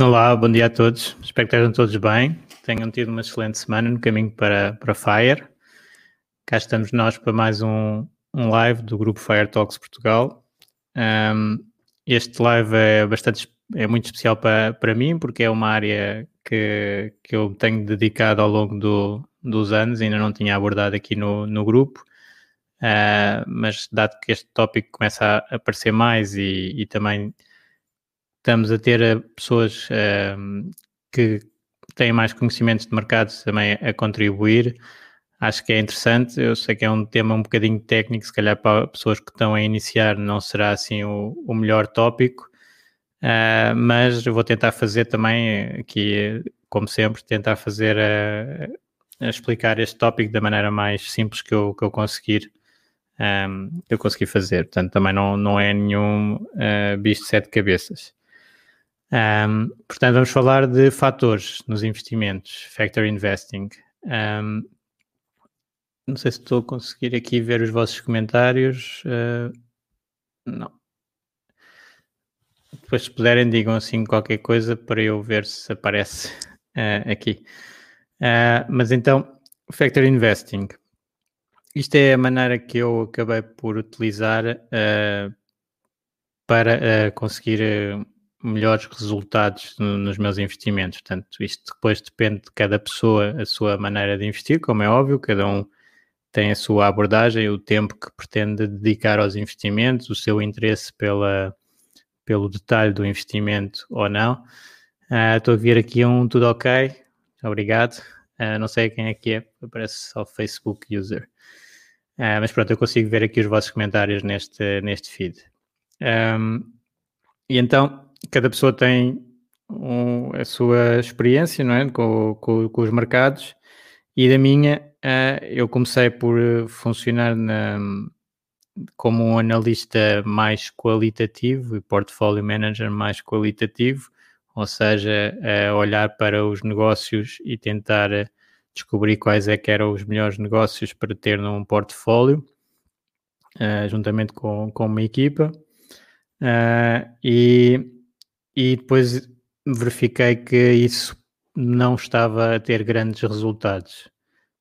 Olá, bom dia a todos. Espero que estejam todos bem. Tenham tido uma excelente semana no caminho para, para Fire. Cá estamos nós para mais um, um live do grupo Fire Talks Portugal. Um, este live é bastante é muito especial para, para mim porque é uma área que, que eu tenho dedicado ao longo do, dos anos, ainda não tinha abordado aqui no, no grupo. Uh, mas dado que este tópico começa a aparecer mais e, e também estamos a ter eh, pessoas uh, que têm mais conhecimentos de mercado também a contribuir. Acho que é interessante. Eu sei que é um tema um bocadinho técnico, se calhar para pessoas que estão a iniciar não será assim o, o melhor tópico, uh, mas vou tentar fazer também aqui, como sempre, tentar fazer a, a explicar este tópico da maneira mais simples que eu, que eu conseguir. Um, ehm, eu consegui fazer, portanto também não, não é nenhum uh, bicho de sete cabeças. Um, portanto, vamos falar de fatores nos investimentos, factor investing. Um, não sei se estou a conseguir aqui ver os vossos comentários. Uh, não. Depois, se puderem, digam assim qualquer coisa para eu ver se aparece uh, aqui. Uh, mas então, factor investing. Isto é a maneira que eu acabei por utilizar para conseguir melhores resultados no, nos meus investimentos. Portanto, isto depois depende de cada pessoa, a sua maneira de investir, como é óbvio, cada um tem a sua abordagem, o tempo que pretende dedicar aos investimentos, o seu interesse pela, pelo detalhe do investimento ou não. Uh, estou a ver aqui um tudo ok, obrigado. Uh, não sei quem é que é, aparece só Facebook user. Uh, mas pronto, eu consigo ver aqui os vossos comentários neste, neste feed. Um, e então, cada pessoa tem um, a sua experiência não é? com, com, com os mercados e da minha uh, eu comecei por funcionar na, como um analista mais qualitativo e portfólio manager mais qualitativo, ou seja, uh, olhar para os negócios e tentar descobrir quais é que eram os melhores negócios para ter num portfólio, juntamente com, com uma equipa. E e depois verifiquei que isso não estava a ter grandes resultados.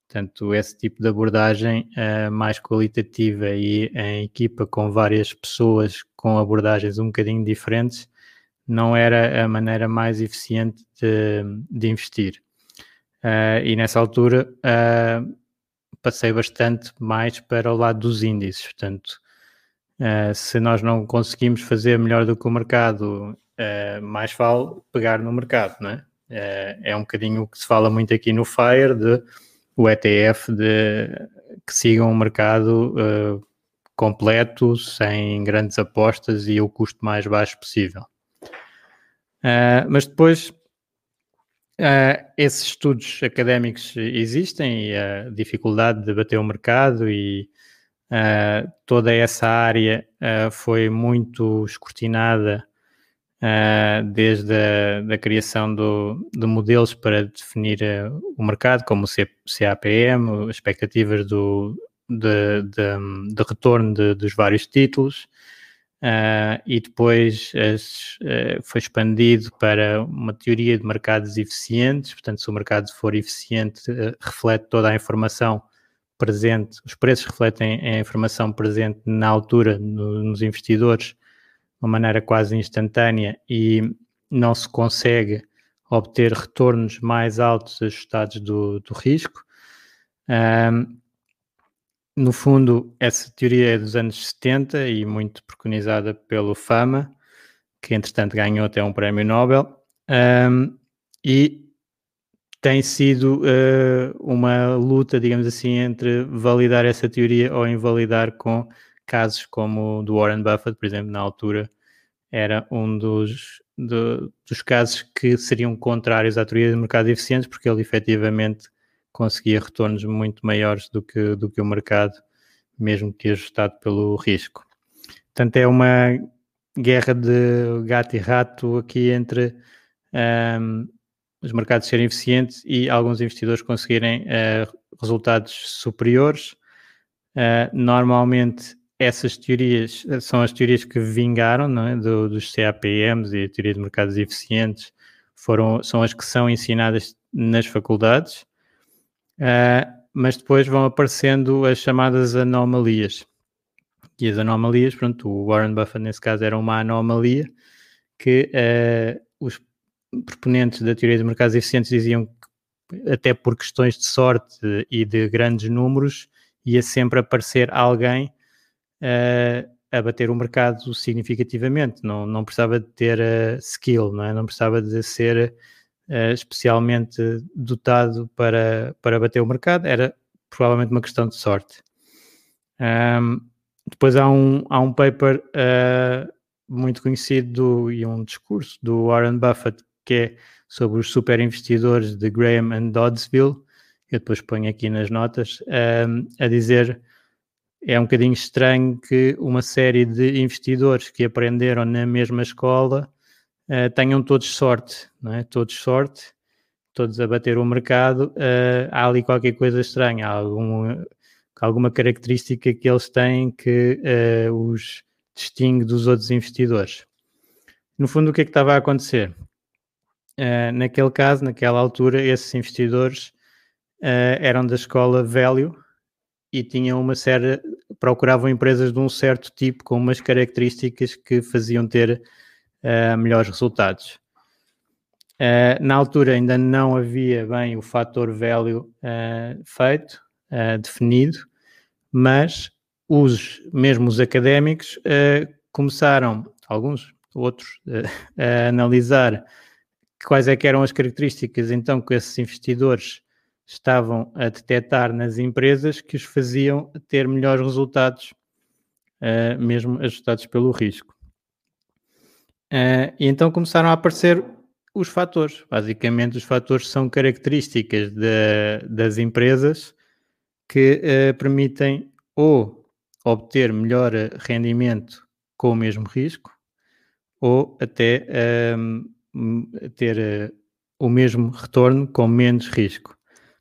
Portanto, esse tipo de abordagem uh, mais qualitativa e em equipa com várias pessoas com abordagens um bocadinho diferentes não era a maneira mais eficiente de, de investir. Uh, e nessa altura uh, passei bastante mais para o lado dos índices. Portanto, se nós não conseguimos fazer melhor do que o mercado uh, mais vale pegar no mercado, não é? Uh, é um bocadinho o que se fala muito aqui no FIRE, de o ETF de, que siga um mercado uh, completo, sem grandes apostas e o custo mais baixo possível. mas depois Uh, esses estudos académicos existem e a dificuldade de bater o mercado e uh, toda essa área uh, foi muito escrutinada uh, desde a da criação do, de modelos para definir uh, o mercado, como o CAPM, expectativas do, de, de, de retorno de, dos vários títulos, uh, e depois as, foi expandido para uma teoria de mercados eficientes, portanto, se o mercado for eficiente, reflete toda a informação presente, os preços refletem a informação presente na altura no, nos investidores uma maneira quase instantânea e não se consegue obter retornos mais altos ajustados do, do risco. Um, no fundo, essa teoria é dos anos 70 e muito preconizada pelo Fama, que entretanto ganhou até um prémio Nobel, um, e tem sido uh, uma luta, digamos assim, entre validar essa teoria ou invalidar com casos como o do Warren Buffett, por exemplo, na altura, era um dos, dos casos que seriam contrários à teoria de mercado eficientes, porque ele efetivamente conseguia retornos muito maiores do que, do que o mercado, mesmo que ajustado pelo risco. Portanto, é uma guerra de gato e rato aqui entre um, os mercados serem eficientes e alguns investidores conseguirem uh, resultados superiores. Uh, normalmente essas teorias eh, são as teorias que vingaram é? Do, dos CAPMs e a teoria de mercados eficientes foram, são as que são ensinadas nas faculdades, uh, mas depois vão aparecendo as chamadas anomalias. E as anomalias, pronto, o Warren Buffett nesse caso era uma anomalia que uh, os proponentes da teoria de mercados eficientes diziam que até por questões de sorte e de grandes números ia sempre aparecer alguém uh, a bater o mercado significativamente, não, não precisava de ter uh, skill, não, é? não precisava de ser uh, especialmente dotado para, para bater o mercado, era provavelmente uma questão de sorte. Um, depois há um, há um paper uh, muito conhecido do, e um discurso do Warren Buffett que é sobre os super investidores de Graham and Doddsville, eu depois ponho aqui nas notas, um, a dizer é um bocadinho estranho que uma série de investidores que aprenderam na mesma escola uh, tenham todos sorte, não é? Todos sorte, todos a bater o mercado. Uh, há ali qualquer coisa estranha, há algum, alguma característica que eles têm que uh, os distingue dos outros investidores. No fundo, o que é que estava a acontecer? naquele caso, naquela altura, esses investidores eram da escola Value, e tinham uma série, procuravam empresas de um certo tipo com umas características que faziam ter uh, melhores resultados. Uh, na altura ainda não havia bem o fator value uh, feito, definido, mas os mesmos académicos começaram, alguns, outros, a analisar quais é eram as características então que esses investidores estavam a detectar nas empresas que os faziam ter melhores resultados, uh, mesmo ajustados pelo risco. Uh, e então começaram a aparecer os fatores. Basicamente, os fatores são características de, das empresas que uh, permitem ou obter melhor rendimento com o mesmo risco, ou até ter o mesmo retorno com menos risco.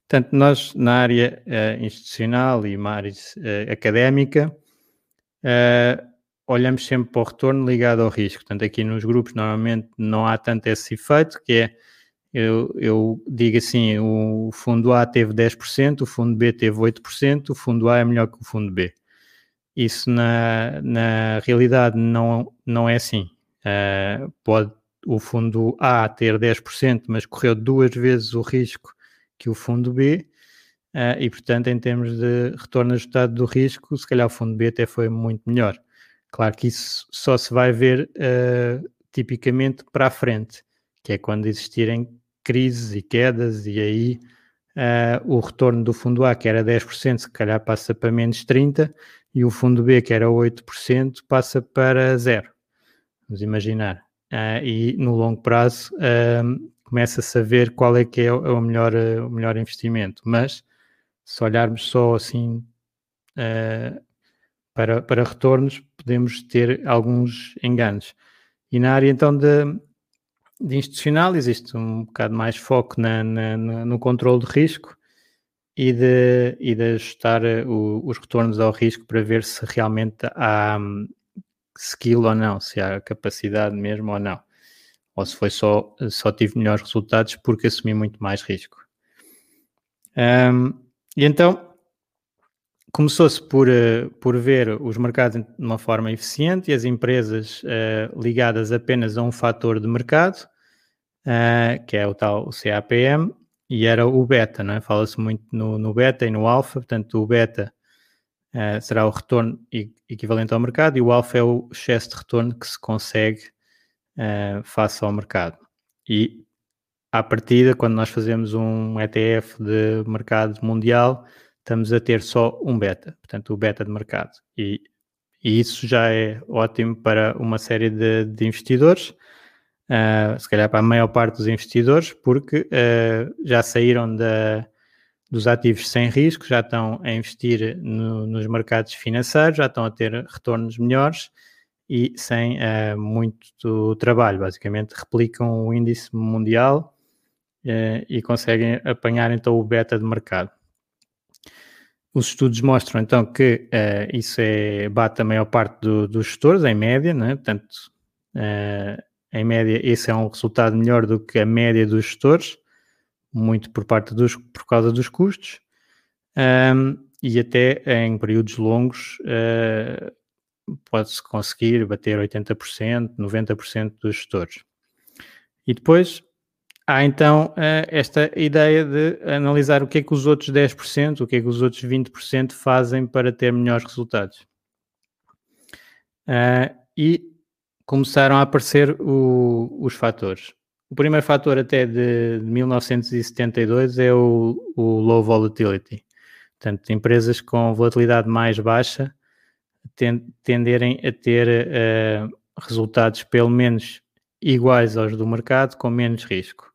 Portanto, nós na área uh, institucional e na área uh, académica uh, olhamos sempre para o retorno ligado ao risco. Portanto, aqui nos grupos normalmente não há tanto esse efeito, que é, eu, eu digo assim, o fundo A teve 10%, o fundo B teve 8%, o fundo A é melhor que o fundo B. Isso na, na realidade não, não é assim. pode o fundo A ter 10%, mas correu duas vezes o risco que o fundo B, uh, e portanto, em termos de retorno ajustado do risco, se calhar o fundo B até foi muito melhor. Claro que isso só se vai ver uh, tipicamente para a frente, que é quando existirem crises e quedas, e aí uh, o retorno do fundo A, que era 10%, se calhar passa para menos 30%, e o fundo B, que era 8%, passa para zero. Vamos imaginar. Uh, e no longo prazo, uh, começa-se a ver qual é que é o melhor, eh, o melhor investimento. Mas se olharmos só assim uh, para, para retornos, podemos ter alguns enganos. E na área então de, de institucional existe um bocado mais foco na, na, no controle de risco e de, e de ajustar eh, o, os retornos ao risco para ver se realmente há um, skill ou não, se há capacidade mesmo ou não ou se foi só, só tive melhores resultados porque assumi muito mais risco. Um, e então, começou-se por, uh, por ver os mercados de uma forma eficiente e as empresas uh, ligadas apenas a um fator de mercado, uh, que é o tal o CAPM, e era o beta, não é? Fala-se muito no, no, beta e no alfa, portanto o beta será o retorno equivalente ao mercado e o alfa é o excesso de retorno que se consegue face ao mercado. E à partida, quando nós fazemos um ETF de mercado mundial, estamos a ter só um beta, portanto, o beta de mercado. E, e isso já é ótimo para uma série de, de investidores, uh, se calhar para a maior parte dos investidores, porque uh, já saíram da, dos ativos sem risco, já estão a investir no, nos mercados financeiros, já estão a ter retornos melhores e sem uh, muito trabalho. Basicamente, replicam o índice mundial e conseguem apanhar então o beta de mercado. Os estudos mostram então que uh, isso é, bate a maior parte do, dos gestores, em média, né? portanto, uh, em média, esse é um resultado melhor do que a média dos gestores, muito por parte dos, por causa dos custos, um, e até em períodos longos uh, pode-se conseguir bater 80%, 90% dos gestores. E depois Há então eh, esta ideia de analisar o que é que os outros 10%, o que é que os outros 20% fazem para ter melhores resultados. Uh, e começaram a aparecer o, os fatores. O primeiro fator até de 1972 é o, o low volatility. Portanto, empresas com volatilidade mais baixa tenderem a ter uh, resultados pelo menos iguais aos do mercado com menos risco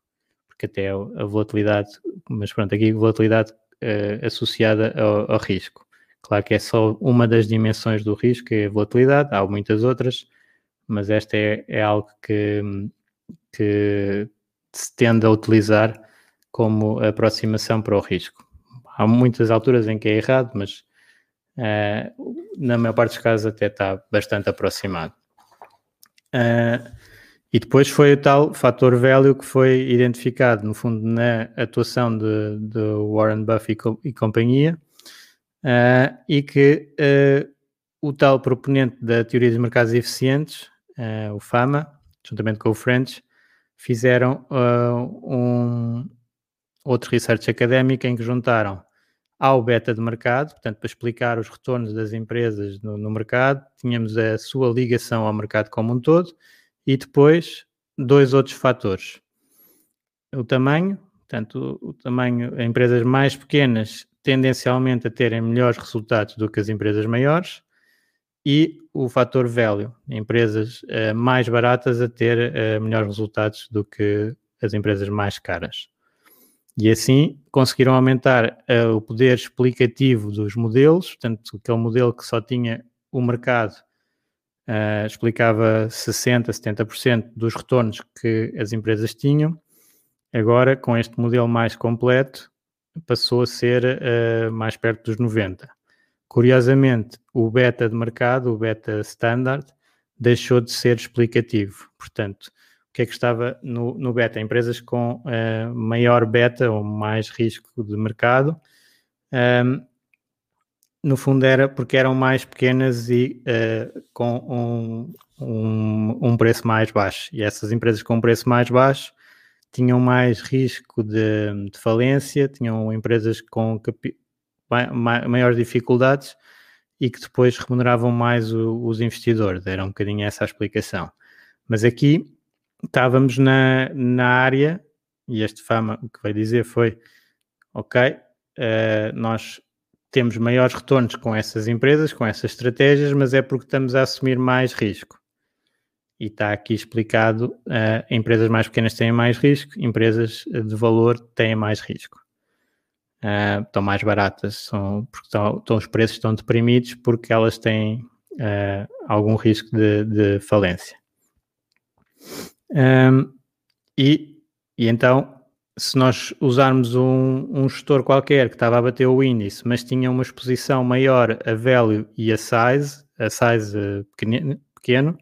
que até a volatilidade, mas pronto, aqui volatilidade uh, associada ao, ao, risco. Claro que é só uma das dimensões do risco, é a volatilidade, há muitas outras, mas esta é, é algo que, que se tende a utilizar como aproximação para o risco. Há muitas alturas em que é errado, mas na maior parte dos casos até está bastante aproximado. Uh, e depois foi o tal fator value que foi identificado, no fundo, na atuação de, de Warren Buffett e, companhia, uh, e que o tal proponente da teoria dos mercados eficientes, o FAMA, juntamente com o French, fizeram um outro research académico em que juntaram ao beta de mercado, portanto, para explicar os retornos das empresas no, no mercado, tínhamos a sua ligação ao mercado como um todo, e depois dois outros fatores. O tamanho, portanto, o, tamanho, empresas mais pequenas tendencialmente a terem melhores resultados do que as empresas maiores e o fator value, empresas uh, mais baratas a ter uh, melhores resultados do que as empresas mais caras. E assim conseguiram aumentar uh, o poder explicativo dos modelos, portanto, aquele modelo que só tinha o mercado uh, explicava 60%, 70% dos retornos que as empresas tinham. Agora, com este modelo mais completo, passou a ser uh, mais perto dos 90%. Curiosamente, o beta de mercado, o beta standard, deixou de ser explicativo. Portanto, que é que estava no, no beta? Empresas com uh, maior beta ou mais risco de mercado um, no fundo era porque eram mais pequenas e uh, com um, um, um, preço mais baixo. E essas empresas com um preço mais baixo tinham mais risco de, de falência, tinham empresas com maiores dificuldades e que depois remuneravam mais o, os investidores. Era um bocadinho essa a explicação. Mas aqui estávamos na, na área, e este Fama o que vai dizer foi: ok, uh, nós temos maiores retornos com essas empresas, com essas estratégias, mas é porque estamos a assumir mais risco. E está aqui explicado: uh, empresas mais pequenas têm mais risco, empresas de valor têm mais risco. Uh, estão mais baratas, são, porque estão, estão, os preços estão deprimidos porque elas têm algum risco de, de falência. Um, e, e então se nós usarmos um, um gestor qualquer que estava a bater o índice, mas tinha uma exposição maior a value e a size, a size uh, pequeno, pequeno,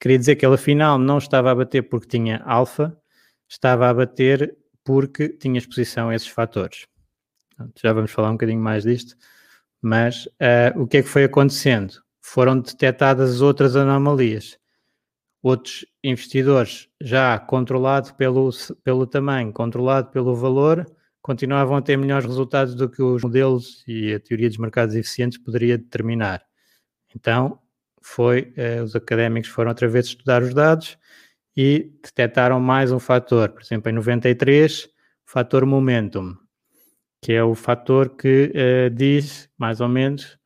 queria dizer que ele afinal não estava a bater porque tinha alfa, estava a bater porque tinha exposição a esses fatores. Já vamos falar um bocadinho mais disto, Mas uh, o que é que foi acontecendo? Foram detectadas outras anomalias. Outros investidores, já controlado pelo, pelo tamanho, controlado pelo valor, continuavam a ter melhores resultados do que os modelos e a teoria dos mercados eficientes poderia determinar. Então, foi, uh, os académicos foram outra vez estudar os dados e detectaram mais um fator, por exemplo, em 93, o fator momentum, que é o fator que uh, diz, mais ou menos,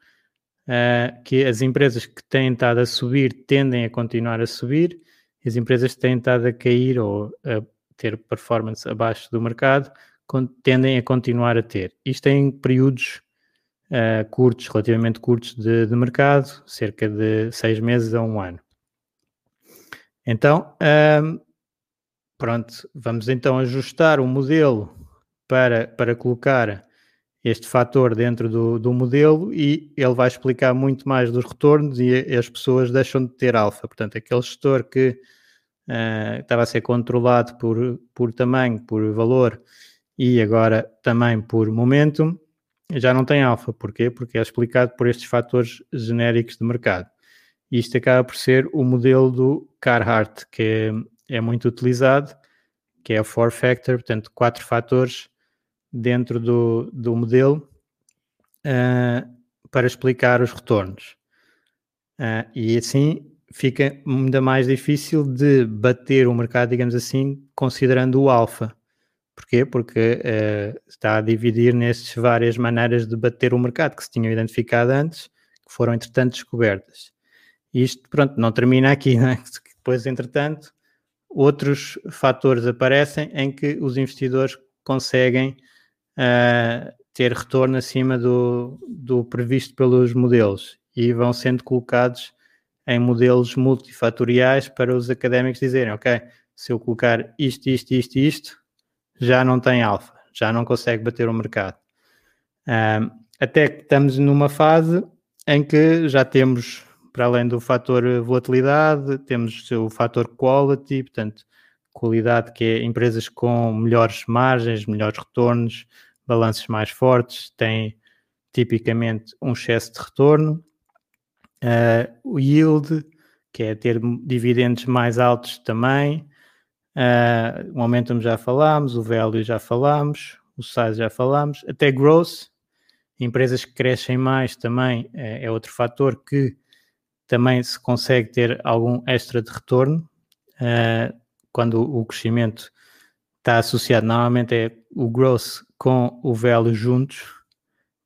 uh, que as empresas que têm estado a subir tendem a continuar a subir, as empresas que têm estado a cair ou a ter performance abaixo do mercado tendem a continuar a ter. Isto em períodos uh, curtos, relativamente curtos de, de mercado, cerca de seis meses a um ano. Então, um, pronto, vamos então ajustar o modelo para, para colocar este fator dentro do, do modelo e ele vai explicar muito mais dos retornos e, e as pessoas deixam de ter alfa. Portanto, aquele gestor que uh, estava a ser controlado por, por tamanho, por valor e agora também por momentum, já não tem alfa. Porquê? Porque é explicado por estes fatores genéricos de mercado. Isto acaba por ser o modelo do Carhartt, que é, é muito utilizado, que é o four factor, portanto, quatro fatores dentro do, do modelo uh, para explicar os retornos. Uh, e assim fica ainda mais difícil de bater o mercado, digamos assim, considerando o alfa. Porquê? Porque uh, está a dividir nestas várias maneiras de bater o mercado que se tinham identificado antes, que foram entretanto descobertas. Isto, pronto, não termina aqui, né? depois, entretanto, outros fatores aparecem em que os investidores conseguem uh, ter retorno acima do, do previsto pelos modelos e vão sendo colocados em modelos multifatoriais para os académicos dizerem, ok, se eu colocar isto, isto, isto isto, já não tem alfa, já não consegue bater o mercado. Uh, até que estamos numa fase em que já temos para além do fator volatilidade, temos o fator quality, portanto, qualidade que é empresas com melhores margens, melhores retornos, balanços mais fortes, têm tipicamente um excesso de retorno. Uh, o yield, que é ter dividendos mais altos também. Uh, o momentum já falámos, o value já falámos, o size já falámos. Até growth, empresas que crescem mais também é, é outro fator que também se consegue ter algum extra de retorno uh, quando o crescimento está associado, normalmente é o growth com o value juntos,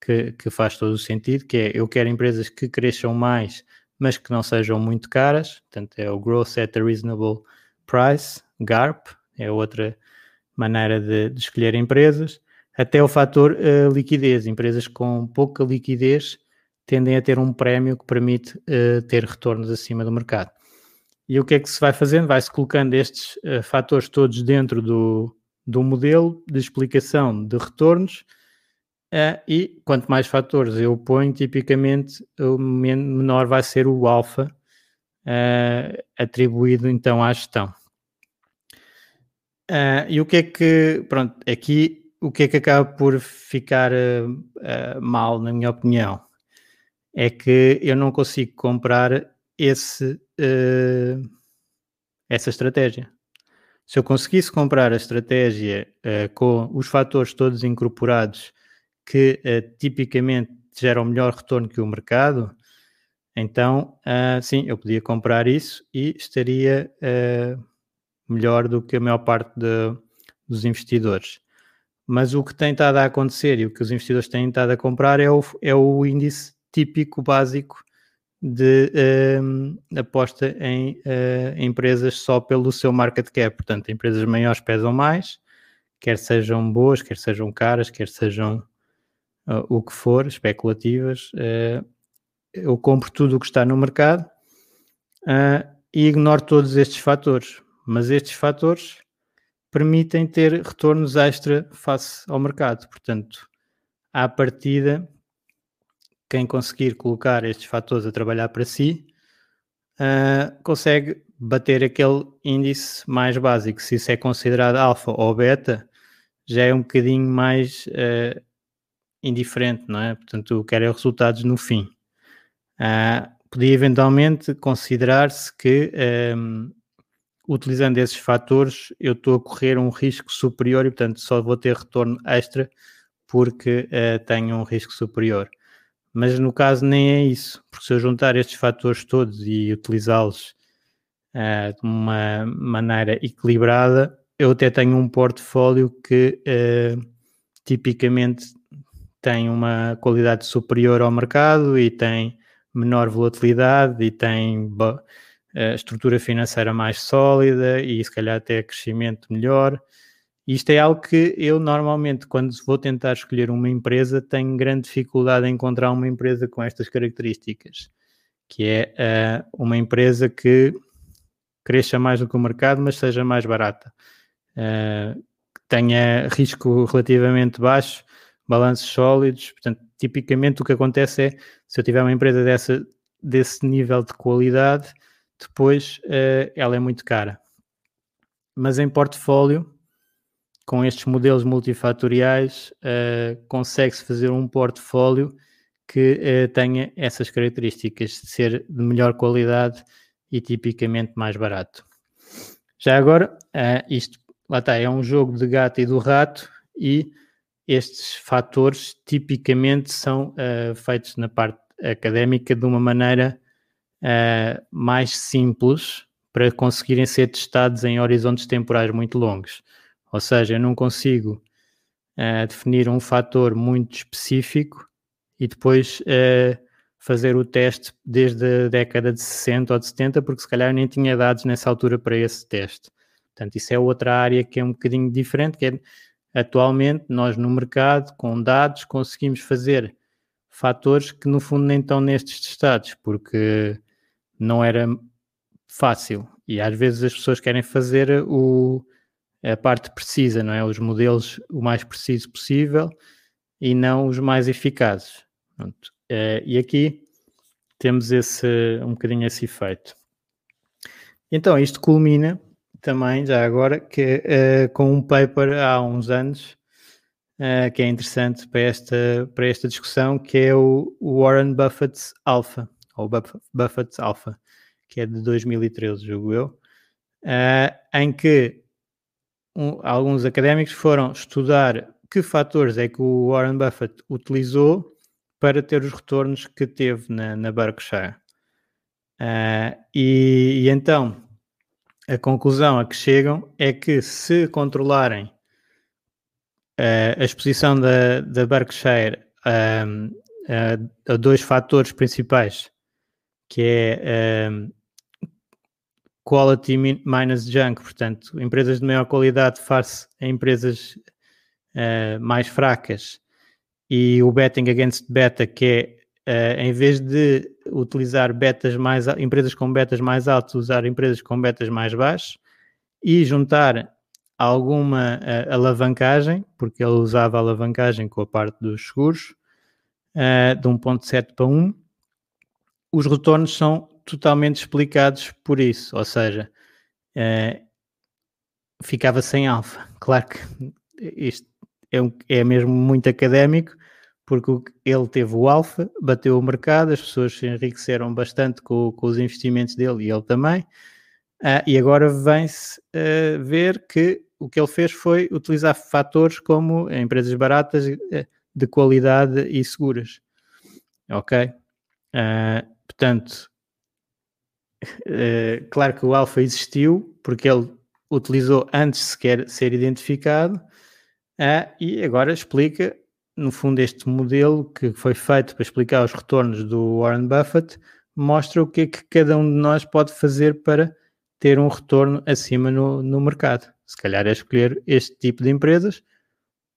que, que faz todo o sentido, que é eu quero empresas que cresçam mais, mas que não sejam muito caras, portanto é o growth at a reasonable price, GARP, é outra maneira de, de escolher empresas, até o fator uh, liquidez, empresas com pouca liquidez tendem a ter um prémio que permite uh, ter retornos acima do mercado. E o que é que se vai fazendo? Vai-se colocando estes uh, fatores todos dentro do, do modelo de explicação de retornos uh, e quanto mais fatores eu ponho, tipicamente o menor vai ser o alfa atribuído então à gestão. e o que é que, pronto, aqui o que é que acaba por ficar mal, na minha opinião? é que eu não consigo comprar esse, essa estratégia. Se eu conseguisse comprar a estratégia com os fatores todos incorporados que uh, tipicamente geram melhor retorno que o mercado, então sim, eu podia comprar isso e estaria melhor do que a maior parte de, dos investidores. Mas o que tem estado a acontecer e o que os investidores têm estado a comprar é o, é o índice típico básico de uh, aposta em uh, empresas só pelo seu market cap. Portanto, empresas maiores pesam mais, quer sejam boas, quer sejam caras, quer sejam uh, o que for, especulativas. Eh, eu compro tudo o que está no mercado e ignoro todos estes fatores. Mas estes fatores permitem ter retornos extra face ao mercado. Portanto, à partida, quem conseguir colocar estes fatores a trabalhar para si, uh, consegue bater aquele índice mais básico. Se isso é considerado alfa ou beta, já é um bocadinho mais uh, indiferente, não é? Portanto, eu quero é resultados no fim. Uh, podia eventualmente considerar-se que um, utilizando esses fatores eu estou a correr um risco superior e portanto só vou ter retorno extra porque uh, tenho um risco superior. Mas no caso nem é isso, porque se eu juntar estes fatores todos e utilizá-los uh, de uma maneira equilibrada, eu até tenho um portfólio que uh, tipicamente tem uma qualidade superior ao mercado e tem menor volatilidade e tem uh, estrutura financeira mais sólida e se calhar até crescimento melhor. Isto é algo que eu normalmente, quando vou tentar escolher uma empresa, tenho grande dificuldade em encontrar uma empresa com estas características, que é uh, uma empresa que cresça mais do que o mercado, mas seja mais barata. Uh, tenha risco relativamente baixo, balanços sólidos. Portanto, tipicamente o que acontece é, se eu tiver uma empresa dessa, desse nível de qualidade, depois uh, ela é muito cara. Mas em portfólio, com estes modelos multifatoriais, uh, consegue-se fazer um portfólio que uh, tenha essas características de ser de melhor qualidade e tipicamente mais barato. Já agora, isto lá está, é um jogo de gato e do rato e estes fatores tipicamente são feitos na parte académica de uma maneira mais simples para conseguirem ser testados em horizontes temporais muito longos. Ou seja, eu não consigo uh, definir um fator muito específico e depois uh, fazer o teste desde a década de 60 ou de 70, porque se calhar nem tinha dados nessa altura para esse teste. Portanto, isso é outra área que é um bocadinho diferente, que é atualmente nós no mercado, com dados, conseguimos fazer fatores que no fundo nem estão nestes testados, porque não era fácil. E às vezes as pessoas querem fazer o, a parte precisa, não é? Os modelos o mais preciso possível e não os mais eficazes. Pronto. Uh, e aqui temos esse, um bocadinho esse efeito. Então, isto culmina também, já agora, que, uh, com um paper há uns anos, uh, que é interessante para esta, para esta discussão, que é o Warren Buffett's Alpha, ou Buffett's Alpha, que é de 2013, julgo eu, em que um, alguns académicos foram estudar que fatores é que o Warren Buffett utilizou para ter os retornos que teve na, na Berkshire. Uh, e, e, então a conclusão a que chegam é que se controlarem uh, a exposição da, da Berkshire a dois fatores principais, que é quality minus junk, portanto, empresas de maior qualidade face a empresas uh, mais fracas, e o betting against beta, que é uh, em vez de utilizar betas mais empresas com betas mais altas, usar empresas com betas mais baixas e juntar alguma uh, alavancagem, porque ele usava alavancagem com a parte dos seguros, de 1.7 para 1, os retornos são totalmente explicados por isso, ou seja, é, ficava sem alfa. Claro que isto é, um, é mesmo muito académico, porque ele teve o alfa, bateu o mercado, as pessoas se enriqueceram bastante com, com os investimentos dele e ele também, uh, e agora vem-se uh, ver que o que ele fez foi utilizar fatores como empresas baratas, uh, de qualidade e seguras. Ok? portanto, Uh, claro que o alfa existiu, porque ele utilizou antes sequer ser identificado, uh, e agora explica, no fundo, este modelo que foi feito para explicar os retornos do Warren Buffett, mostra o que é que cada um de nós pode fazer para ter um retorno acima no, no mercado. Se calhar é escolher este tipo de empresas,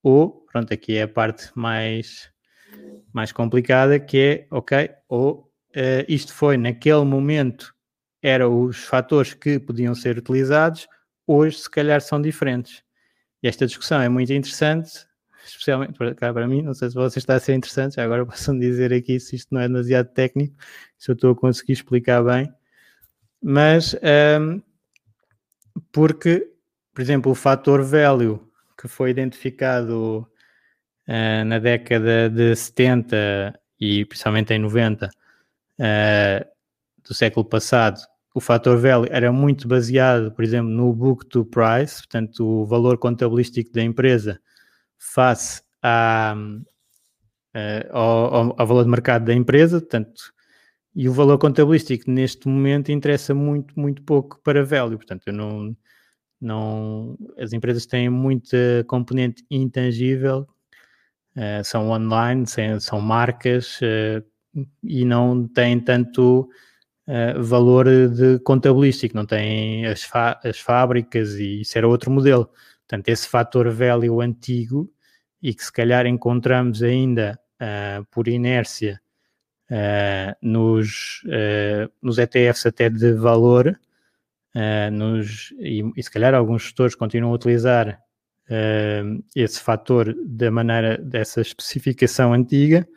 ou, pronto, aqui é a parte mais, mais complicada, que é, ok, ou uh, isto foi naquele momento eram os fatores que podiam ser utilizados, hoje se calhar são diferentes. Esta discussão é muito interessante, especialmente para, cá, para mim, não sei se você está a ser interessante, agora posso dizer aqui se isto não é demasiado técnico, se eu estou a conseguir explicar bem, mas um, porque, por exemplo, o fator value que foi identificado uh, na década de 70 e principalmente em 90 uh, do século passado, o fator value era muito baseado, por exemplo, no book to price, portanto, o valor contabilístico da empresa face à, uh, ao, ao, valor de mercado da empresa, portanto, e o valor contabilístico neste momento interessa muito, muito pouco para value, portanto, eu não, não, as empresas têm muita componente intangível, uh, são online, são marcas uh, e não têm tanto uh, valor de contabilístico, não têm as, as fábricas e isso era outro modelo. Portanto, esse fator value antigo e que se calhar encontramos ainda por inércia nos, nos ETFs até de valor, uh, nos, e, e, se calhar alguns gestores continuam a utilizar uh, esse fator da maneira dessa especificação antiga,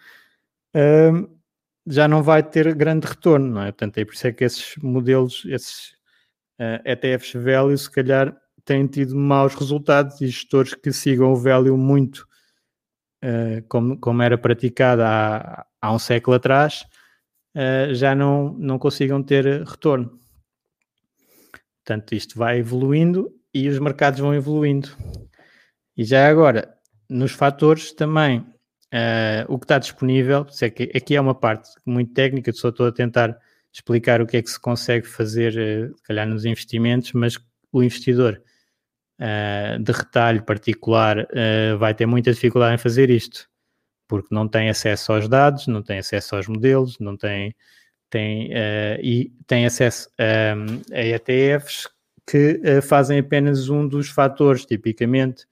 uh, já não vai ter grande retorno, não é? Portanto, é por isso é que esses modelos, esses ETFs velhos, se calhar têm tido maus resultados e gestores que sigam o value muito uh, como, como era praticado há, há um século atrás, uh, já não, não consigam ter retorno. Portanto, isto vai evoluindo e os mercados vão evoluindo. E já agora, nos fatores também, uh, o que está disponível, é que aqui é uma parte muito técnica, só estou a tentar explicar o que é que se consegue fazer, uh, se calhar, nos investimentos, mas o investidor uh, de retalho particular uh, vai ter muita dificuldade em fazer isto, porque não tem acesso aos dados, não tem acesso aos modelos, não tem tem, uh, e tem acesso um, a ETFs que fazem apenas um dos fatores, tipicamente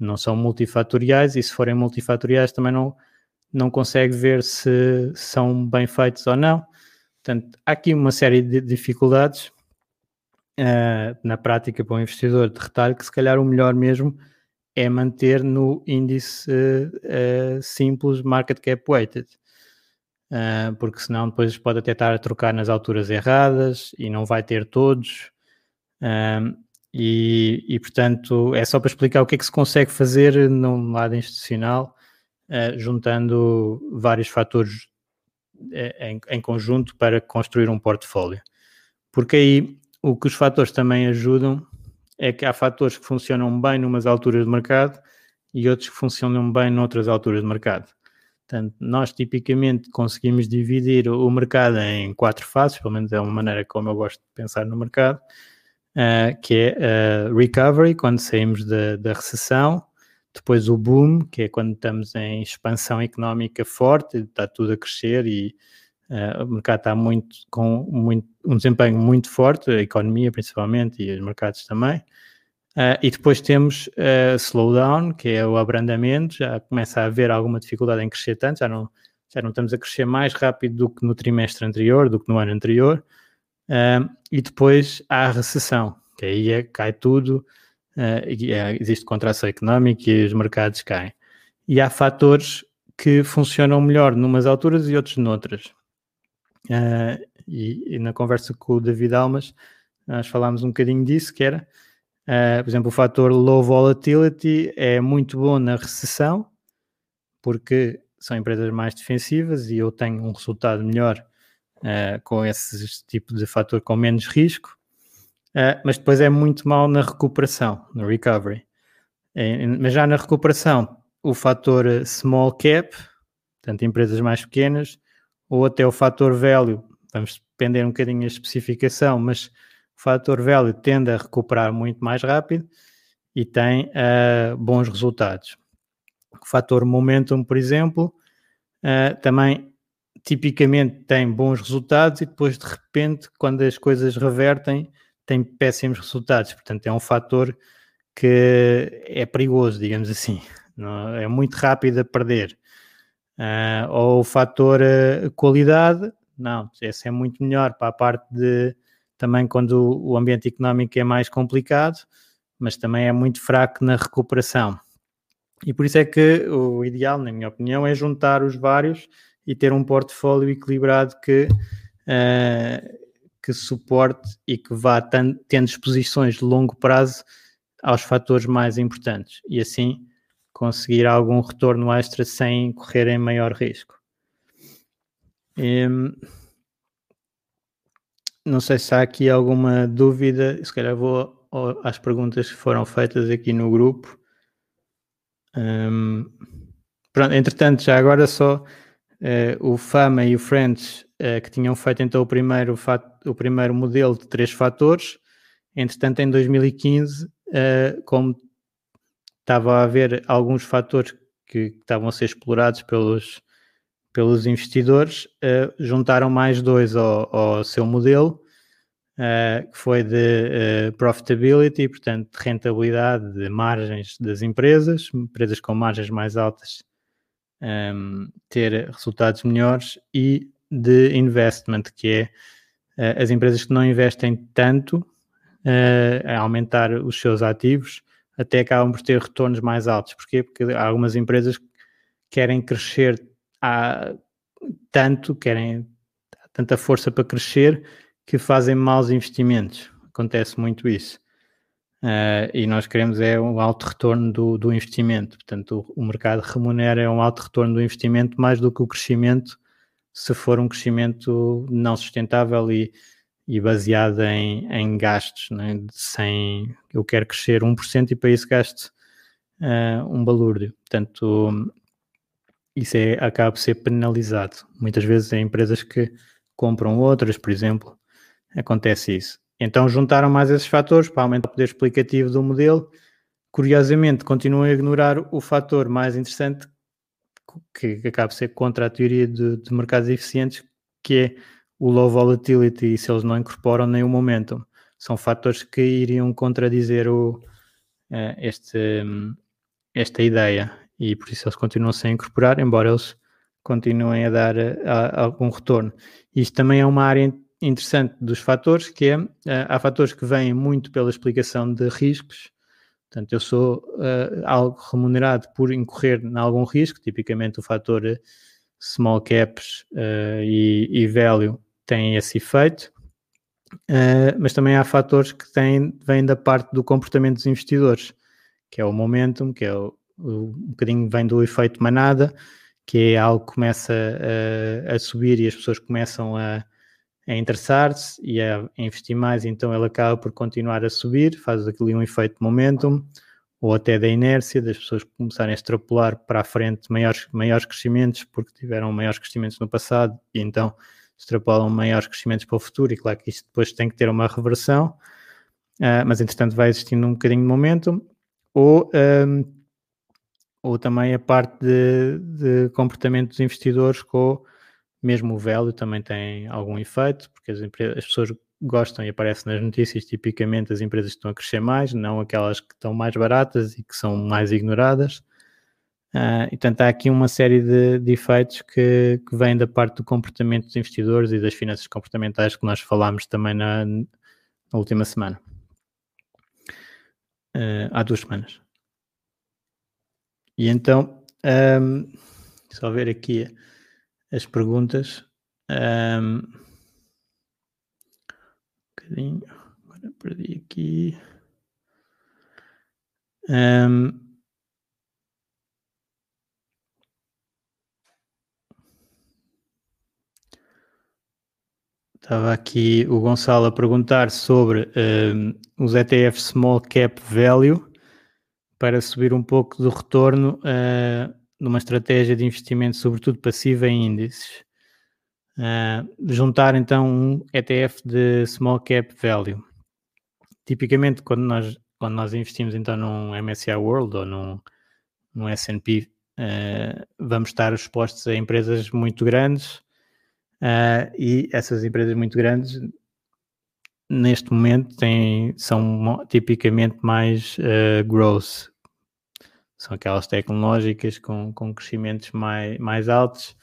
não são multifatoriais e se forem multifatoriais também não, não consegue ver se são bem feitos ou não. Portanto, há aqui uma série de dificuldades uh, na prática para o investidor de retalho que se calhar o melhor mesmo é manter no índice simples market cap weighted uh, porque senão depois pode até estar a trocar nas alturas erradas e não vai ter todos. Uh, e, e, portanto, é só para explicar o que é que se consegue fazer no lado institucional, uh, juntando vários fatores em, em, conjunto para construir um portfólio. Porque aí o que os fatores também ajudam é que há fatores que funcionam bem numas alturas de mercado e outros que funcionam bem noutras alturas de mercado. Portanto, nós tipicamente conseguimos dividir o mercado em quatro fases, pelo menos é uma maneira como eu gosto de pensar no mercado, uh, que é uh, recovery, quando saímos da, da, recessão, depois o boom, que é quando estamos em expansão económica forte, está tudo a crescer e uh, o mercado está muito, com muito, um desempenho muito forte, a economia principalmente e os mercados também. Uh, e depois temos uh, slowdown, que é o abrandamento, já começa a haver alguma dificuldade em crescer tanto, já não, já não estamos a crescer mais rápido do que no trimestre anterior, do que no ano anterior. Uh, e depois há a recessão, que aí é, cai tudo, e é, existe contração económica e os mercados caem. E há fatores que funcionam melhor numas alturas e outros noutras. E, e, na conversa com o David Almas, nós falámos um bocadinho disso, que era Uh, por exemplo, o fator low volatility é muito bom na recessão, porque são empresas mais defensivas e eu tenho um resultado melhor uh, com esse tipo de fator com menos risco, uh, mas depois é muito mal na recuperação, no recovery. Mas já na recuperação, o fator small cap, portanto, empresas mais pequenas, ou até o fator value, vamos depender um bocadinho da especificação, mas o fator value tende a recuperar muito mais rápido e tem uh, bons resultados. O fator momentum, por exemplo, uh, também tipicamente tem bons resultados e depois de repente, quando as coisas revertem, tem péssimos resultados. Portanto, é um fator que é perigoso, digamos assim. Não, é muito rápido a perder. Uh, ou o fator uh, qualidade, não, esse é muito melhor para a parte de também quando o ambiente económico é mais complicado, mas também é muito fraco na recuperação. E por isso é que o ideal, na minha opinião, é juntar os vários e ter um portfólio equilibrado que, uh, que suporte e que vá tendo exposições de longo prazo aos fatores mais importantes. E assim conseguir algum retorno extra sem correrem maior risco. E, não sei se há aqui alguma dúvida, se calhar vou às perguntas que foram feitas aqui no grupo. Um, pronto, entretanto, já agora só uh, o Fama e o Friends uh, que tinham feito então o primeiro, o primeiro modelo de três fatores. Entretanto, em 2015, uh, eh, como estava a haver alguns fatores que, que estavam a ser explorados pelos, pelos investidores, juntaram mais dois ao, ao seu modelo uh, que foi de uh, profitability, portanto, de rentabilidade, de margens das empresas, empresas com margens mais altas um, ehm, ter resultados melhores, e de investment, que é uh, as empresas que não investem tanto a aumentar os seus ativos, até acabam por ter retornos mais altos. Porquê? Porque há algumas empresas que querem crescer a, tanto, querem tanta força para crescer que fazem maus investimentos. Acontece muito isso. Uh, e nós queremos é um alto retorno do, do investimento. Portanto, o, o, mercado remunera um alto retorno do investimento mais do que o crescimento, se for um crescimento não sustentável e, e baseado em, em gastos. Né? Sem, eu quero crescer 1% e para isso gasto uh, um balúrdio. Portanto, isso é, acaba por ser penalizado. Muitas vezes em empresas que compram outras, por exemplo, acontece isso. Então juntaram mais esses fatores para aumentar o poder explicativo do modelo. Curiosamente, continuam a ignorar o fator mais interessante que acaba por ser contra a teoria de, de mercados eficientes, que é o low volatility, se eles não incorporam nem o momentum. São fatores que iriam contradizer o, eh, este, esta ideia e por isso eles continuam sem incorporar, embora eles continuem a dar a, eh, a, algum retorno. Isto também é uma área interessante dos fatores, que é, uh, há fatores que vêm muito pela explicação de riscos, portanto, eu sou uh, algo remunerado por incorrer em algum risco, tipicamente o fator small caps uh, e, e value tem esse efeito, mas também há fatores que têm, vêm da parte do comportamento dos investidores, que é o momentum, que é o, o um bocadinho vem do efeito manada, que é algo que começa a, a subir e as pessoas começam a, a interessar-se e a investir mais, então ele acaba por continuar a subir, faz ali um efeito de momentum, ou até da inércia, das pessoas começarem a extrapolar para a frente maiores, maiores crescimentos, porque tiveram maiores crescimentos no passado, e então extrapolam maiores crescimentos para o futuro, e claro que isto depois tem que ter uma reversão, uh, mas entretanto vai existindo um bocadinho de momentum, ou, um, ou também a parte de, de comportamento dos investidores com mesmo o velho também tem algum efeito, porque as, empresas, as pessoas gostam e aparecem nas notícias, tipicamente as empresas estão a crescer mais, não aquelas que estão mais baratas e que são mais ignoradas. Uh, e, portanto, há aqui uma série de, de efeitos que, que vêm da parte do comportamento dos investidores e das finanças comportamentais que nós falámos também na, na última semana. Uh, há duas semanas. E então, um, só ver aqui as perguntas. Um, um bocadinho, agora perdi aqui. Um, Estava aqui o Gonçalo a perguntar sobre um, os ETFs Small Cap Value para subir um pouco do retorno. Uh, numa estratégia de investimento, sobretudo passiva em índices. Uh, juntar então um ETF de small cap value. Tipicamente, quando nós, quando nós investimos então num MSCI World ou num, num S&P, uh, vamos estar expostos a empresas muito grandes uh, e essas empresas muito grandes neste momento têm, são tipicamente mais growth, são aquelas tecnológicas com, com crescimentos mais, mais altos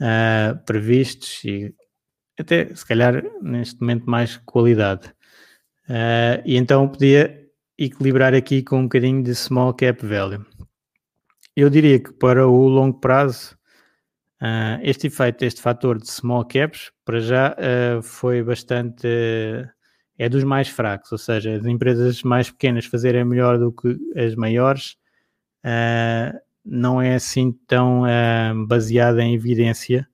uh, previstos e até se calhar neste momento mais qualidade. Uh, e então podia equilibrar aqui com um bocadinho de small cap value. Eu diria que para o longo prazo, uh, este efeito, este fator de small caps, para já uh, foi bastante. é dos mais fracos, ou seja, as empresas mais pequenas fazerem melhor do que as maiores uh, não é assim tão uh, baseada em evidência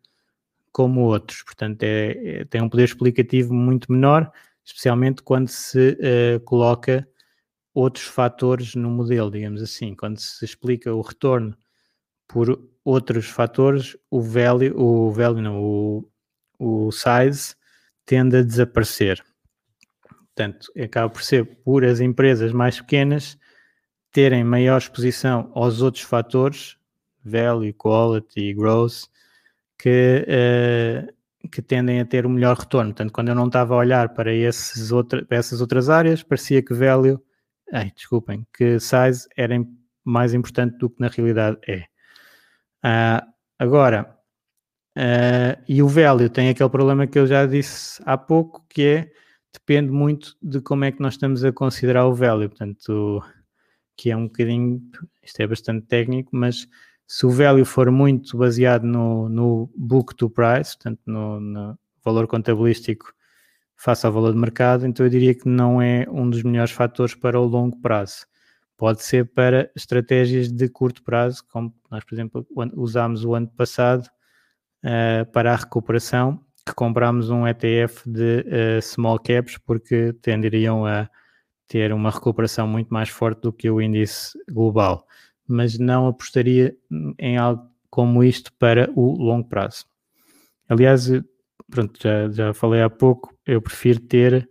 como outros. Portanto, é, é, tem um poder explicativo muito menor, especialmente quando se uh, coloca outros fatores no modelo, digamos assim. Quando se explica o retorno por outros fatores, o value, o value não, o, o size tende a desaparecer. Portanto, acaba por ser por as empresas mais pequenas terem maior exposição aos outros fatores, value, quality, growth, que, uh, que tendem a ter o um melhor retorno. Portanto, quando eu não estava a olhar para, esses outra, para essas outras áreas, parecia que value, ai, desculpem, que size era mais importante do que na realidade é. Uh, agora, uh, e o value tem aquele problema que eu já disse há pouco, que é depende muito de como é que nós estamos a considerar o value, portanto, que é um bocadinho, isto é bastante técnico, mas se o value for muito baseado no, no book to price, portanto, no, no valor contabilístico face ao valor de mercado, então eu diria que não é um dos melhores fatores para o longo prazo. Pode ser para estratégias de curto prazo, como nós, por exemplo, usámos o ano passado uh, para a recuperação, que comprámos um ETF de uh, small caps porque tenderiam a ter uma recuperação muito mais forte do que o índice global, mas não apostaria em algo como isto para o longo prazo. Aliás, pronto, já, já falei há pouco, eu prefiro ter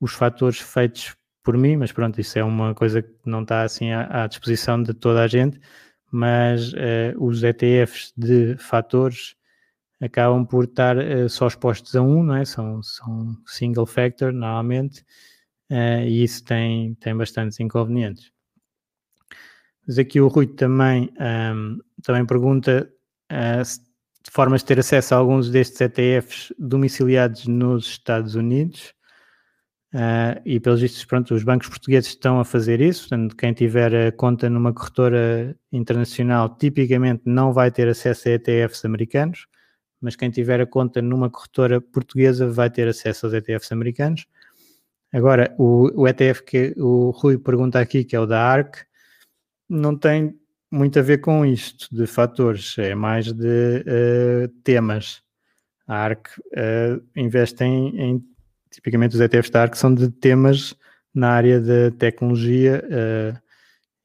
os fatores feitos por mim, mas pronto, isso é uma coisa que não está assim à, à disposição de toda a gente, mas uh, os ETFs de fatores acabam por estar uh, só expostos a um, não é? São, são single factor normalmente, uh, e isso tem, tem bastantes inconvenientes. Mas aqui o Rui também, um, ehm, também pergunta formas de ter acesso a alguns destes ETFs domiciliados nos Estados Unidos. Uh, e pelos vistos, pronto, os bancos portugueses estão a fazer isso. Portanto, quem tiver conta numa corretora internacional tipicamente não vai ter acesso a ETFs americanos mas quem tiver a conta numa corretora portuguesa vai ter acesso aos ETFs americanos. Agora, o, o ETF que o Rui pergunta aqui, que é o da ARC, não tem muito a ver com isto de fatores, é mais de uh, temas. A ARC uh, investe em, em, tipicamente os ETFs da ARC são de temas na área da tecnologia uh,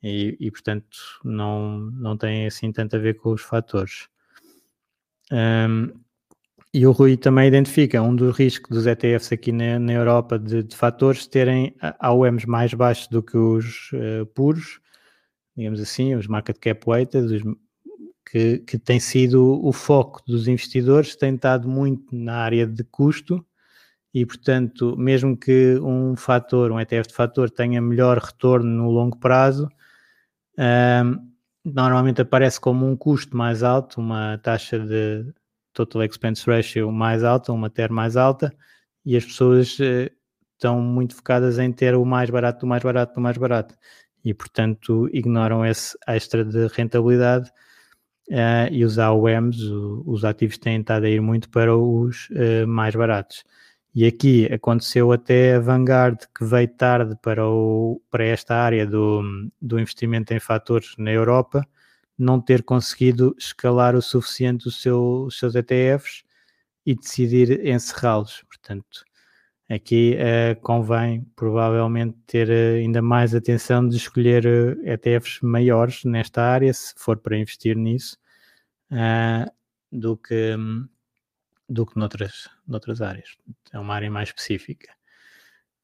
e, e, portanto, não, não tem assim tanto a ver com os fatores. Um, e o Rui também identifica um dos riscos dos ETFs aqui na, na Europa de, de, fatores terem AUMs mais baixos do que os uh, puros, digamos assim, os market cap weighted, os, que, que tem sido o foco dos investidores, tem estado muito na área de custo e, portanto, mesmo que um fator, um ETF de fator tenha melhor retorno no longo prazo, um, normalmente aparece como um custo mais alto, uma taxa de total expense ratio mais alta, uma TER mais alta, e as pessoas uh, estão muito focadas em ter o mais barato, o mais barato, o mais barato, e portanto ignoram esse extra de rentabilidade uh, e os AOMs, o, os ativos têm estado a ir muito para os uh, mais baratos. E aqui aconteceu até a Vanguard, que veio tarde para, o, para esta área do, do investimento em fatores na Europa, não ter conseguido escalar o suficiente o seu, os seus ETFs e decidir encerrá-los. Portanto, aqui uh, convém provavelmente ter uh, ainda mais atenção de escolher uh, eh, ETFs maiores nesta área, se for para investir nisso, do que. Um, do que noutras, noutras áreas. É uma área mais específica.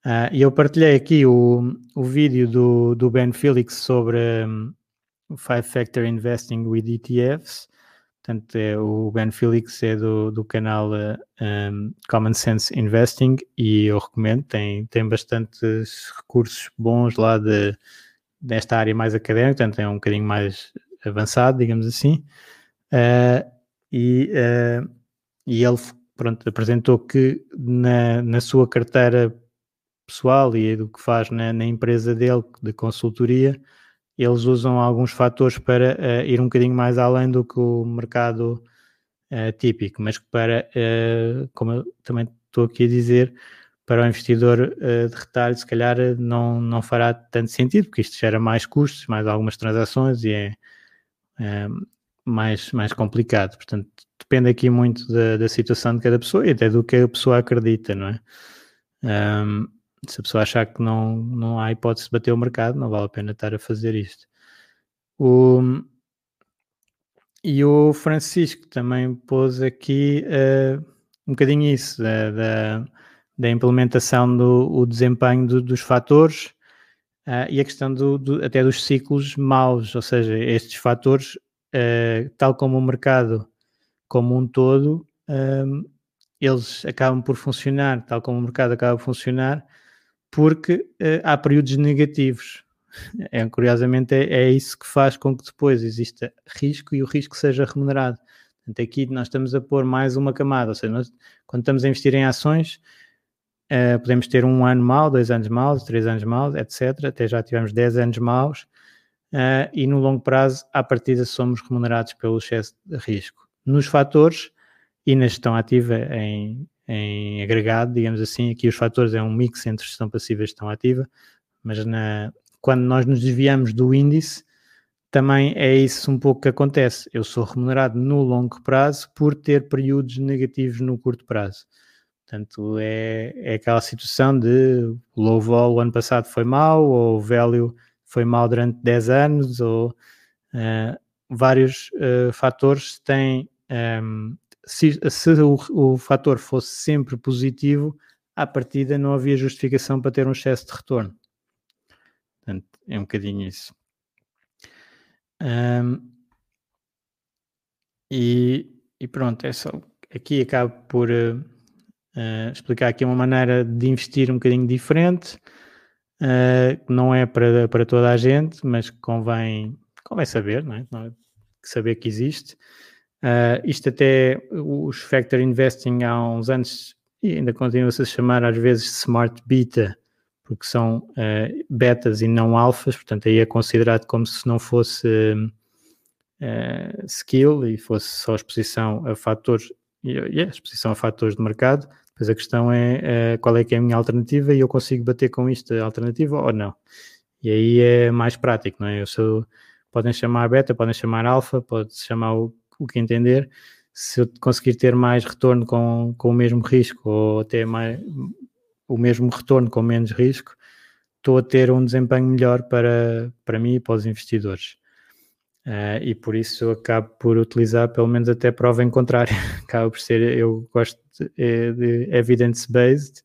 Uh, e eu partilhei aqui o, o vídeo do, do Ben Felix sobre um, Five Factor Investing with ETFs. Portanto, é, o Ben Felix é do, do canal um, Common Sense Investing e eu recomendo, tem, tem bastantes recursos bons lá de, desta área mais académica, portanto é um bocadinho mais avançado, digamos assim. Uh, e uh, e ele pronto, apresentou que na, na sua carteira pessoal e do que faz na, na empresa dele de consultoria, eles usam alguns fatores para uh, ir um bocadinho mais além do que o mercado uh, típico, mas para, uh, como eu também estou aqui a dizer, para o investidor de retalho, se calhar não, não fará tanto sentido, porque isto gera mais custos, mais algumas transações e é mais, mais complicado. Portanto, depende aqui muito da, da, situação de cada pessoa e até do que a pessoa acredita, não é? Um, se a pessoa achar que não, não há hipótese de bater o mercado, não vale a pena estar a fazer isto. O, e o Francisco também pôs aqui uh, um bocadinho isso, da, da, da implementação do desempenho do, dos fatores uh, e a questão do, do, até dos ciclos maus, ou seja, estes fatores, uh, tal como o mercado como um todo, eles acabam por funcionar, tal como o mercado acaba por funcionar, porque há períodos negativos, é, curiosamente é, é, isso que faz com que depois exista risco e o risco seja remunerado. Portanto, aqui nós estamos a pôr mais uma camada, ou seja, nós, quando estamos a investir em ações, uh, podemos ter um ano mau, dois anos maus, três anos maus, etc. Até já tivemos dez anos maus, uh, e no longo prazo, à partida, somos remunerados pelo excesso de risco. Nos fatores e na gestão ativa em, em agregado, digamos assim, aqui os fatores é um mix entre gestão passiva e gestão ativa, mas na, quando nós nos desviamos do índice, também é isso um pouco que acontece. Eu sou remunerado no longo prazo por ter períodos negativos no curto prazo. Portanto, é, é aquela situação de low vol o ano passado foi mau, ou value foi mau durante 10 anos, ou uh, vários uh, fatores têm. Um, ehm, se, se o, o fator fosse sempre positivo, à partida não havia justificação para ter um excesso de retorno. Portanto, é um bocadinho isso. Um, e, e, pronto, é só, aqui acabo por uh, uh, explicar aqui uma maneira de investir um bocadinho diferente, uh, não é para, para toda a gente, mas convém, convém saber, não é? é saber que existe. isto até os Factor Investing há uns anos e ainda continua-se a chamar às vezes Smart Beta, porque são uh, betas e não alfas, portanto aí é considerado como se não fosse uh, skill e fosse só exposição a fatores, e yeah, exposição a fatores de mercado, depois a questão é uh, qual é que é a minha alternativa e eu consigo bater com isto a alternativa ou não. E aí é mais prático, não é? Eu sou, podem chamar beta, podem chamar alfa, pode chamar o, o que entender, se eu conseguir ter mais retorno com, com o mesmo risco ou até mais, o mesmo retorno com menos risco, estou a ter um desempenho melhor para, para mim e para os investidores. Uh, e por isso acabo por utilizar pelo menos até prova em contrário. acaba por ser, eu gosto de, é de evidence-based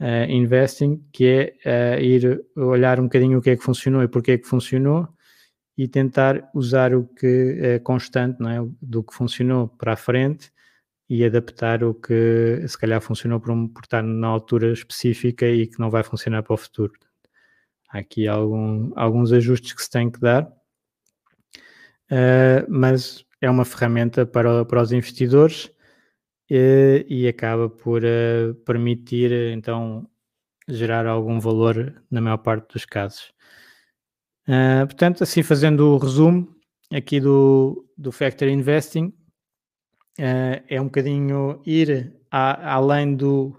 uh, investing, que é uh, ir olhar um bocadinho o que é que funcionou e porque é que funcionou e tentar usar o que é constante, não é? do que funcionou para a frente e adaptar o que se calhar funcionou por, um, por estar na altura específica e que não vai funcionar para o futuro. Há aqui algum, alguns ajustes que se tem que dar, uh, mas é uma ferramenta para, para os investidores uh, e acaba por uh, permitir então gerar algum valor na maior parte dos casos. portanto, assim fazendo o resumo aqui do, do Factor Investing, é um bocadinho ir a, além do,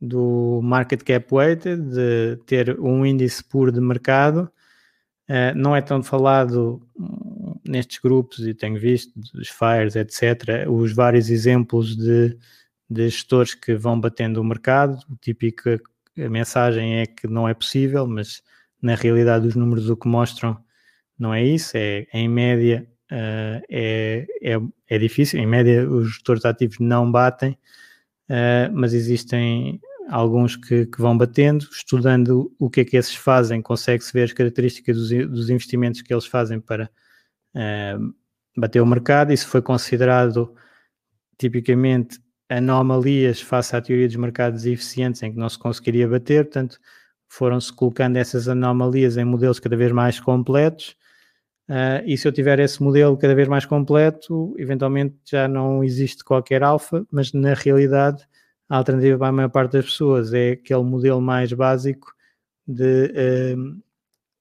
do market cap weighted, de ter um índice puro de mercado. Uh, não é tão falado nestes grupos, e tenho visto, dos FIRES, etc., os vários exemplos de, de gestores que vão batendo o mercado. O típico, a mensagem é que não é possível, mas na realidade os números o que mostram não é isso, é em média uh, é, é, é difícil. Em média, os gestores ativos não batem, uh, mas existem alguns que, que, vão batendo. Estudando o que é que esses fazem, consegue-se ver as características dos, dos, investimentos que eles fazem para bater o mercado. Isso foi considerado tipicamente anomalias face à teoria dos mercados eficientes em que não se conseguiria bater, portanto, foram-se colocando essas anomalias em modelos cada vez mais completos Uh, e se eu tiver esse modelo cada vez mais completo, eventualmente já não existe qualquer alfa, mas na realidade a alternativa para a maior parte das pessoas é aquele modelo mais básico de, uh,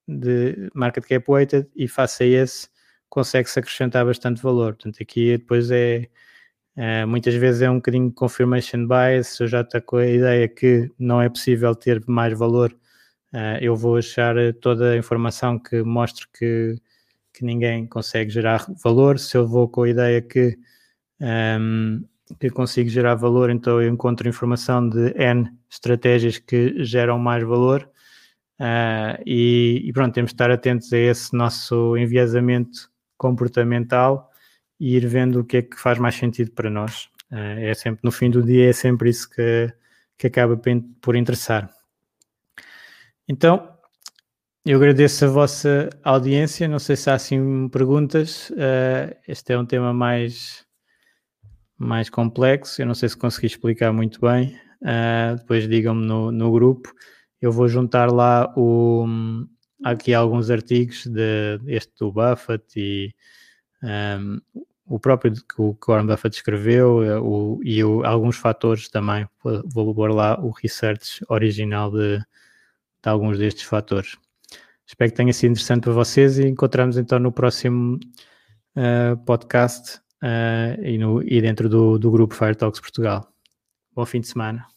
de market cap weighted e face a esse consegue-se acrescentar bastante valor. Portanto, aqui depois é Uh, muitas vezes é um bocadinho confirmation bias, eu já estou com a ideia que não é possível ter mais valor, uh, eu vou achar toda a informação que mostre que, que ninguém consegue gerar valor. Se eu vou com a ideia que, um, que consigo gerar valor, então eu encontro informação de N estratégias que geram mais valor. Uh, e, e, pronto, temos de estar atentos a esse nosso enviesamento comportamental e ir vendo o que é que faz mais sentido para nós. Uh, é sempre, no fim do dia, é sempre isso que, que acaba por interessar. Então, eu agradeço a vossa audiência. Não sei se há assim perguntas. Uh, este é um tema mais, mais complexo. Eu não sei se consegui explicar muito bem. Uh, depois digam-me no, no grupo. Eu vou juntar lá o, aqui alguns artigos de este do Buffett e um, o próprio que o Warren Buffett escreveu eh, o, e o, alguns fatores também. Vou pôr lá o research original de, de alguns destes fatores. Espero que tenha sido interessante para vocês e encontramos então no próximo uh, podcast uh, e, no, e dentro do, do grupo Fire Talks Portugal. Bom fim de semana.